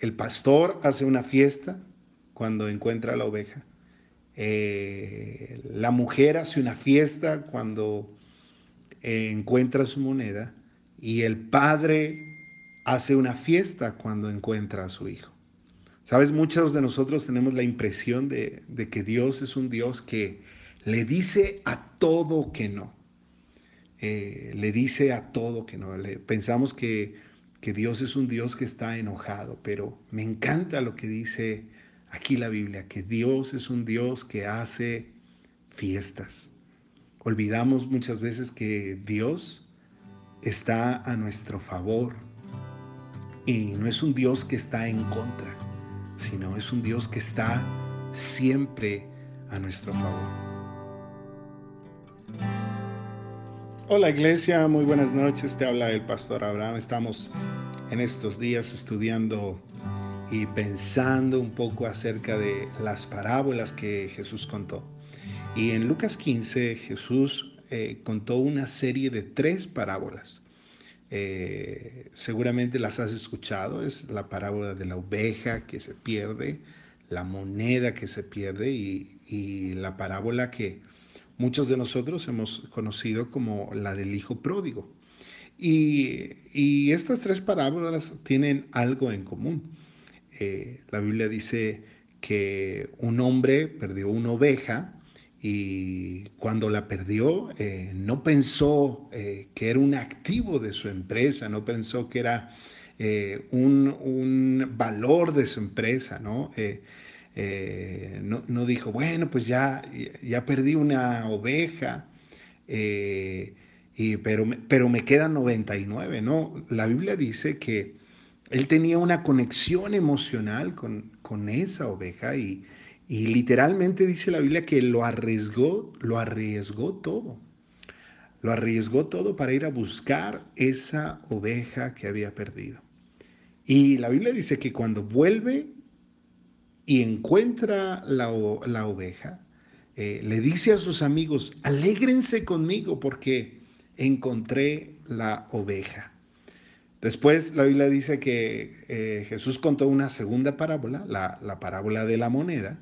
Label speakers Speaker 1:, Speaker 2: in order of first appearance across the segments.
Speaker 1: el pastor hace una fiesta cuando encuentra la oveja. Eh, la mujer hace una fiesta cuando encuentra su moneda y el padre hace una fiesta cuando encuentra a su hijo. Sabes, muchos de nosotros tenemos la impresión de, que Dios es un Dios que le dice a todo que no. Eh, le dice a todo que no. Le, pensamos que, que Dios es un Dios que está enojado, pero me encanta lo que dice aquí la Biblia, que Dios es un Dios que hace fiestas. Olvidamos muchas veces que Dios está a nuestro favor y no es un Dios que está en contra, sino es un Dios que está siempre a nuestro favor. Hola iglesia, muy buenas noches, te habla el pastor Abraham. Estamos en estos días estudiando y pensando un poco acerca de las parábolas que Jesús contó. Y en Lucas 15 Jesús eh, contó una serie de tres parábolas. Eh, seguramente las has escuchado, es la parábola de la oveja que se pierde, la moneda que se pierde y, la parábola que muchos de nosotros hemos conocido como la del hijo pródigo. Y, estas tres parábolas tienen algo en común. Eh, la Biblia dice que un hombre perdió una oveja y cuando la perdió eh, no pensó eh, que era un activo de su empresa, no pensó que era un, valor de su empresa, ¿no? No, dijo, bueno, pues ya, ya perdí una oveja, y, pero, pero me quedan 99, ¿no? La Biblia dice que él tenía una conexión emocional con, con esa oveja y, y literalmente dice la Biblia que lo arriesgó, lo arriesgó todo. Lo arriesgó todo para ir a buscar esa oveja que había perdido. Y la Biblia dice que cuando vuelve y encuentra la, oveja, eh, le dice a sus amigos, alégrense conmigo porque encontré la oveja. Después la Biblia dice que eh, Jesús contó una segunda parábola, la, la parábola de la moneda,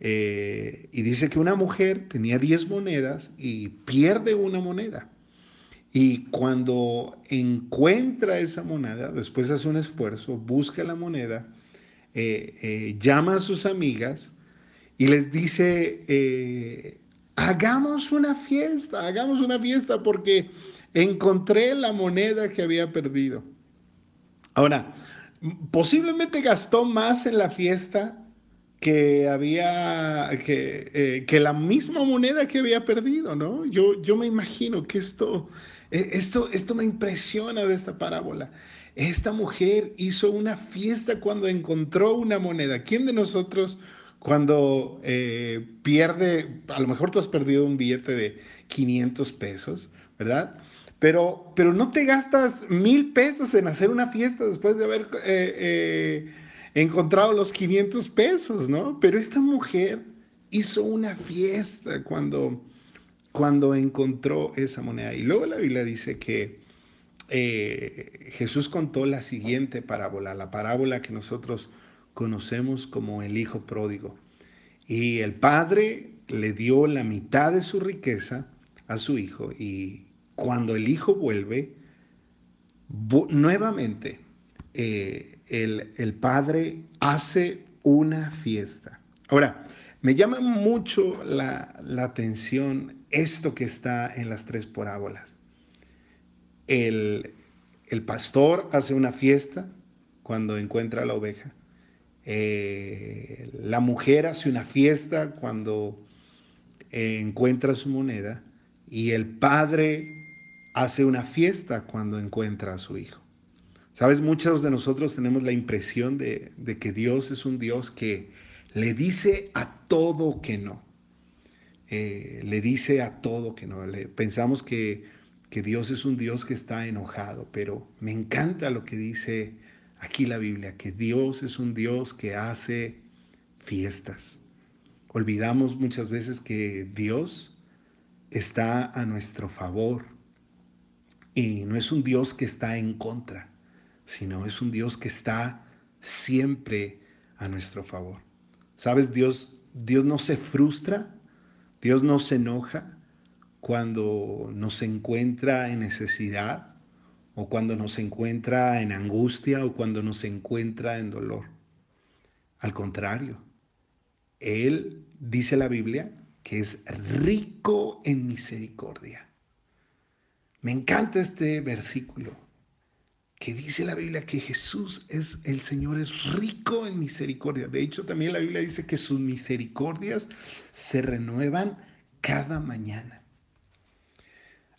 Speaker 1: eh, y dice que una mujer tenía 10 monedas y pierde una moneda. Y cuando encuentra esa moneda, después hace un esfuerzo, busca la moneda, eh, eh, llama a sus amigas y les dice, hagamos una fiesta, hagamos una fiesta porque encontré la moneda que había perdido. Ahora, posiblemente gastó más en la fiesta que había, que, eh, que, la misma moneda que había perdido, ¿no? Yo, yo me imagino que esto, esto, esto me impresiona de esta parábola. Esta mujer hizo una fiesta cuando encontró una moneda. ¿Quién de nosotros cuando eh, pierde, a lo mejor tú has perdido un billete de 500 pesos, ¿verdad? Pero, pero no te gastas mil pesos en hacer una fiesta después de haber... Eh, encontrado los 500 pesos, ¿no? Pero esta mujer hizo una fiesta cuando, cuando encontró esa moneda. Y luego la Biblia dice que eh, Jesús contó la siguiente parábola, la parábola que nosotros conocemos como el hijo pródigo. Y el padre le dio la mitad de su riqueza a su hijo y cuando el hijo vuelve, nuevamente eh, el, Padre hace una fiesta. Ahora, me llama mucho la, atención esto que está en las tres parábolas. El, pastor hace una fiesta cuando encuentra la oveja. Eh, la mujer hace una fiesta cuando encuentra su moneda. Y el padre hace una fiesta cuando encuentra a su hijo. Sabes, muchos de nosotros tenemos la impresión de, que Dios es un Dios que le dice a todo que no. Eh, le dice a todo que no. Pensamos que, que Dios es un Dios que está enojado, pero me encanta lo que dice aquí la Biblia, que Dios es un Dios que hace fiestas. Olvidamos muchas veces que Dios está a nuestro favor y no es un Dios que está en contra sino es un Dios que está siempre a nuestro favor. ¿Sabes? Dios, Dios no se frustra, Dios no se enoja cuando nos encuentra en necesidad o cuando nos encuentra en angustia o cuando nos encuentra en dolor. Al contrario, Él, dice la Biblia, que es rico en misericordia. Me encanta este versículo que dice la Biblia que Jesús es el Señor es rico en misericordia. De hecho, también la Biblia dice que sus misericordias se renuevan cada mañana.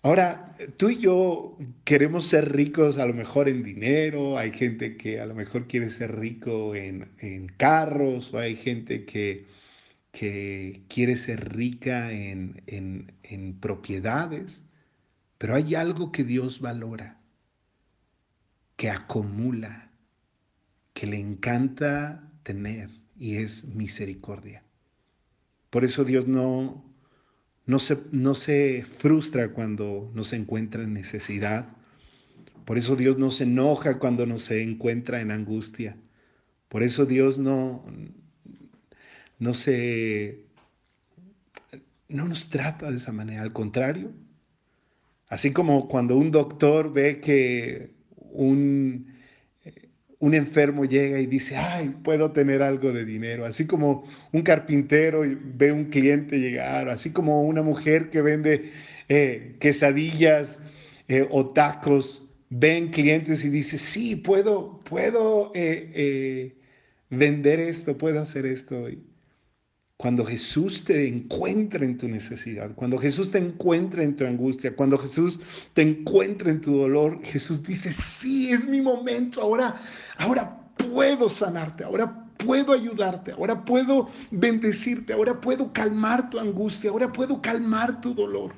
Speaker 1: Ahora, tú y yo queremos ser ricos a lo mejor en dinero, hay gente que a lo mejor quiere ser rico en, carros, o hay gente que, que quiere ser rica en, en propiedades, pero hay algo que Dios valora que acumula, que le encanta tener y es misericordia. Por eso Dios no, no, se, no se frustra cuando nos encuentra en necesidad. Por eso Dios no se enoja cuando nos encuentra en angustia. Por eso Dios no, no se no nos trata de esa manera, al contrario. Así como cuando un doctor ve que un, un enfermo llega y dice, ay, puedo tener algo de dinero, así como un carpintero ve un cliente llegar, así como una mujer que vende eh, quesadillas eh, o tacos, ven clientes y dice, sí, puedo, puedo eh, vender esto, puedo hacer esto. Cuando Jesús te encuentra en tu necesidad, cuando Jesús te encuentra en tu angustia, cuando Jesús te encuentra en tu dolor, Jesús dice, sí, es mi momento, ahora, ahora puedo sanarte, ahora puedo ayudarte, ahora puedo bendecirte, ahora puedo calmar tu angustia, ahora puedo calmar tu dolor.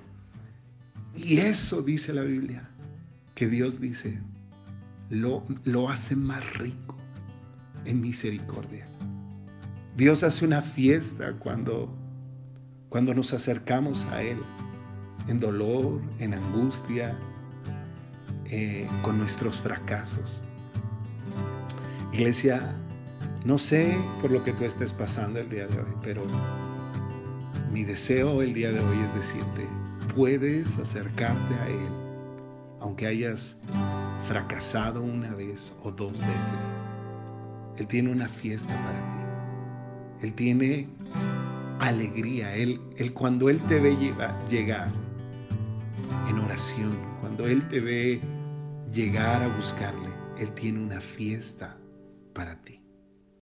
Speaker 1: Y eso dice la Biblia, que Dios dice, lo, lo hace más rico en misericordia. Dios hace una fiesta cuando, cuando nos acercamos a Él, en dolor, en angustia, eh, con nuestros fracasos. Iglesia, no sé por lo que tú estés pasando el día de hoy, pero mi deseo el día de hoy es decirte, puedes acercarte a Él, aunque hayas fracasado una vez o dos veces. Él tiene una fiesta para ti. Él tiene alegría. Él, él cuando Él te ve llegar en oración, cuando Él te ve llegar a buscarle, Él tiene una fiesta